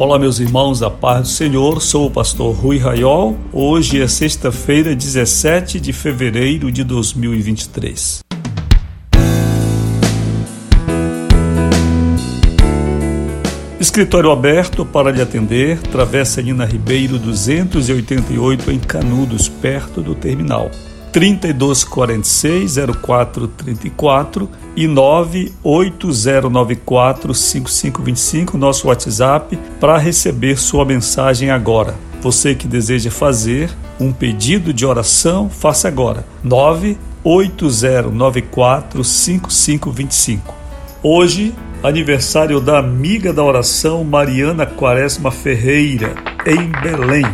Olá, meus irmãos, da paz do Senhor. Sou o pastor Rui Raiol. Hoje é sexta-feira, 17 de fevereiro de 2023. Escritório aberto para lhe atender, Travessa Nina Ribeiro 288 em Canudos, perto do terminal. 3246 0434 e 98094 5525, nosso WhatsApp, para receber sua mensagem agora. Você que deseja fazer um pedido de oração, faça agora. 98094 5525. Hoje, aniversário da amiga da oração Mariana Quaresma Ferreira, em Belém.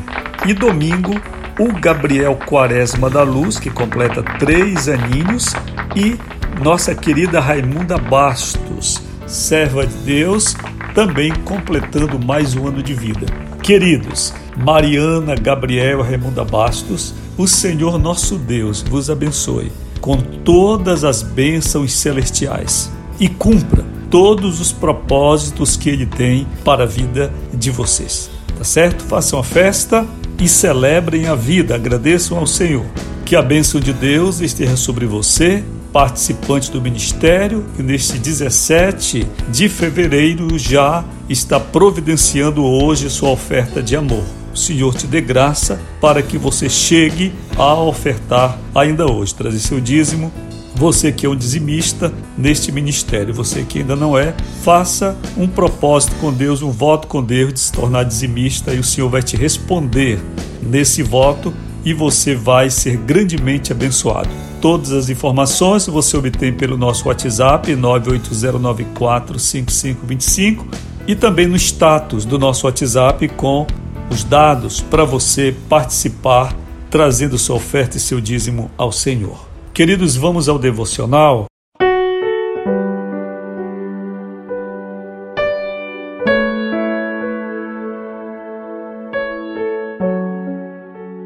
E domingo, o Gabriel Quaresma da Luz, que completa três aninhos, e nossa querida Raimunda Bastos, serva de Deus, também completando mais um ano de vida. Queridos, Mariana, Gabriel, Raimunda Bastos, o Senhor nosso Deus vos abençoe com todas as bênçãos celestiais e cumpra todos os propósitos que Ele tem para a vida de vocês. Tá certo? Façam a festa e celebrem a vida, agradeçam ao Senhor. Que a bênção de Deus esteja sobre você, participante do ministério, que neste 17 de fevereiro já está providenciando hoje sua oferta de amor. O Senhor te dê graça para que você chegue a ofertar ainda hoje, trazer seu dízimo você que é um dizimista neste ministério, você que ainda não é, faça um propósito com Deus, um voto com Deus de se tornar dizimista e o Senhor vai te responder nesse voto e você vai ser grandemente abençoado. Todas as informações você obtém pelo nosso WhatsApp 980945525 e também no status do nosso WhatsApp com os dados para você participar, trazendo sua oferta e seu dízimo ao Senhor. Queridos, vamos ao devocional.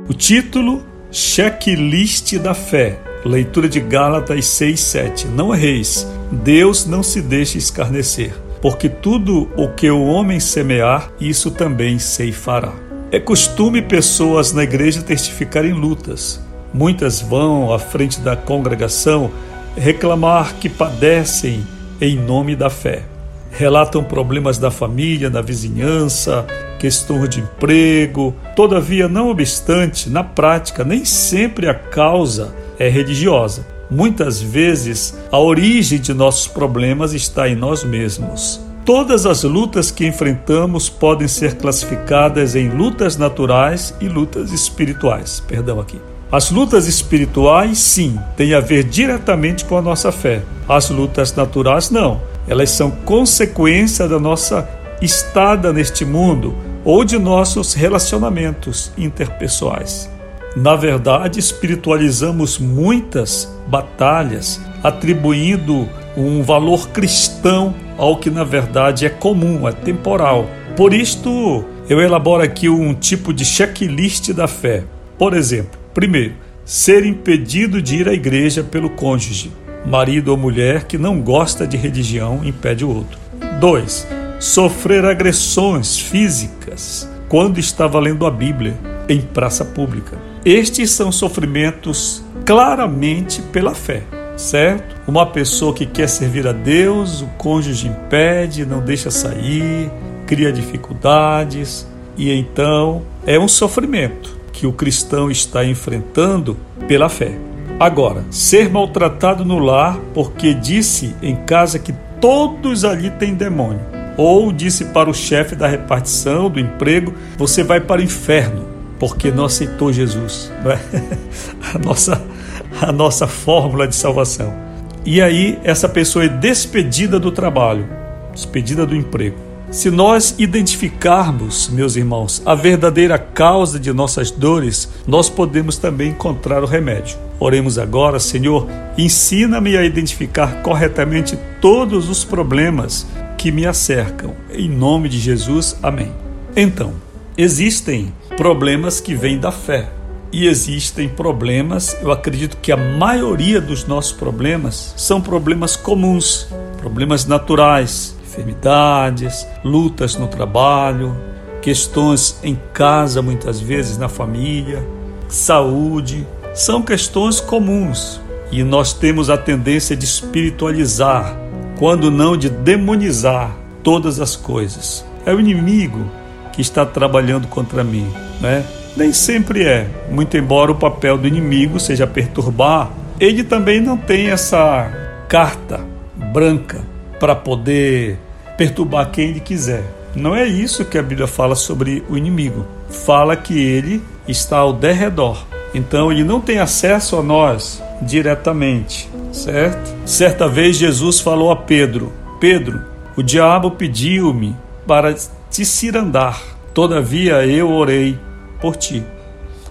O título: Checklist da Fé. Leitura de Gálatas 6, 7. Não erreis, Deus não se deixa escarnecer, porque tudo o que o homem semear, isso também ceifará. É costume pessoas na igreja testificarem lutas, Muitas vão à frente da congregação reclamar que padecem em nome da fé. Relatam problemas da família, da vizinhança, questões de emprego. Todavia, não obstante, na prática, nem sempre a causa é religiosa. Muitas vezes, a origem de nossos problemas está em nós mesmos. Todas as lutas que enfrentamos podem ser classificadas em lutas naturais e lutas espirituais. Perdão aqui. As lutas espirituais, sim, têm a ver diretamente com a nossa fé. As lutas naturais, não. Elas são consequência da nossa estada neste mundo ou de nossos relacionamentos interpessoais. Na verdade, espiritualizamos muitas batalhas, atribuindo um valor cristão ao que na verdade é comum, é temporal. Por isto, eu elaboro aqui um tipo de checklist da fé. Por exemplo, Primeiro, ser impedido de ir à igreja pelo cônjuge, marido ou mulher que não gosta de religião impede o outro. 2. Sofrer agressões físicas quando estava lendo a Bíblia em praça pública. Estes são sofrimentos claramente pela fé, certo? Uma pessoa que quer servir a Deus, o cônjuge impede, não deixa sair, cria dificuldades e então é um sofrimento que o cristão está enfrentando pela fé. Agora, ser maltratado no lar porque disse em casa que todos ali têm demônio, ou disse para o chefe da repartição do emprego: você vai para o inferno porque não aceitou Jesus, não é? a, nossa, a nossa fórmula de salvação. E aí, essa pessoa é despedida do trabalho, despedida do emprego. Se nós identificarmos, meus irmãos, a verdadeira causa de nossas dores, nós podemos também encontrar o remédio. Oremos agora, Senhor, ensina-me a identificar corretamente todos os problemas que me acercam. Em nome de Jesus, amém. Então, existem problemas que vêm da fé e existem problemas, eu acredito que a maioria dos nossos problemas são problemas comuns, problemas naturais, enfermidades, lutas no trabalho, questões em casa, muitas vezes na família, saúde, são questões comuns e nós temos a tendência de espiritualizar, quando não de demonizar todas as coisas. É o inimigo que está trabalhando contra mim, né? Nem sempre é, muito embora o papel do inimigo seja perturbar, ele também não tem essa carta branca para poder perturbar quem ele quiser. Não é isso que a Bíblia fala sobre o inimigo. Fala que ele está ao derredor. Então ele não tem acesso a nós diretamente, certo? Certa vez Jesus falou a Pedro: Pedro, o diabo pediu-me para te cirandar, todavia eu orei por ti.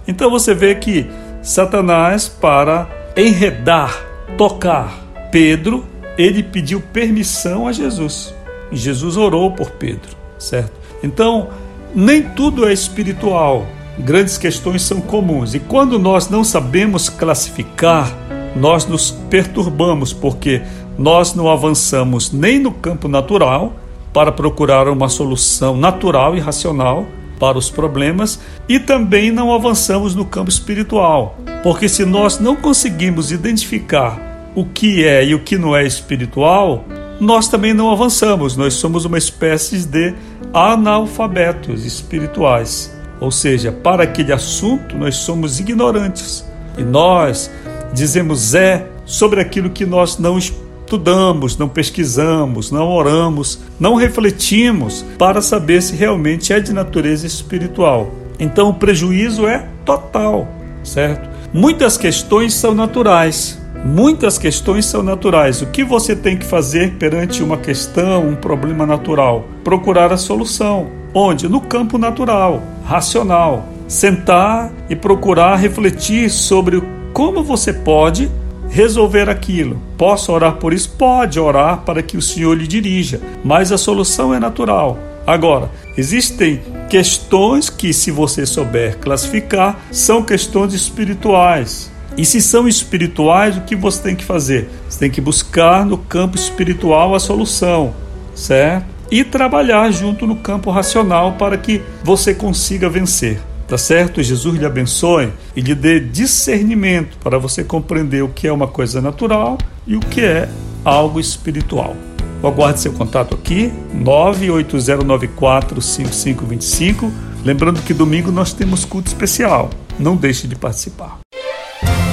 Então você vê que Satanás, para enredar, tocar Pedro, ele pediu permissão a Jesus. Jesus orou por Pedro, certo? Então, nem tudo é espiritual. Grandes questões são comuns. E quando nós não sabemos classificar, nós nos perturbamos, porque nós não avançamos nem no campo natural para procurar uma solução natural e racional para os problemas e também não avançamos no campo espiritual, porque se nós não conseguimos identificar o que é e o que não é espiritual, nós também não avançamos. Nós somos uma espécie de analfabetos espirituais. Ou seja, para aquele assunto nós somos ignorantes. E nós dizemos é sobre aquilo que nós não estudamos, não pesquisamos, não oramos, não refletimos para saber se realmente é de natureza espiritual. Então o prejuízo é total, certo? Muitas questões são naturais, Muitas questões são naturais. O que você tem que fazer perante uma questão, um problema natural? Procurar a solução. Onde? No campo natural, racional. Sentar e procurar refletir sobre como você pode resolver aquilo. Posso orar por isso? Pode orar para que o Senhor lhe dirija, mas a solução é natural. Agora, existem questões que, se você souber classificar, são questões espirituais. E se são espirituais, o que você tem que fazer? Você tem que buscar no campo espiritual a solução, certo? E trabalhar junto no campo racional para que você consiga vencer. Tá certo? Jesus lhe abençoe e lhe dê discernimento para você compreender o que é uma coisa natural e o que é algo espiritual. Eu aguardo seu contato aqui, 980945525. Lembrando que domingo nós temos culto especial. Não deixe de participar.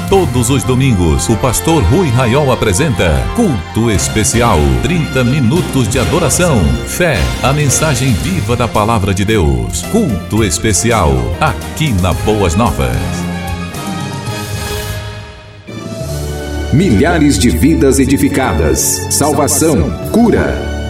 Todos os domingos, o pastor Rui Raiol apresenta Culto Especial. 30 minutos de adoração, fé, a mensagem viva da palavra de Deus. Culto Especial, aqui na Boas Novas. Milhares de vidas edificadas, salvação, cura.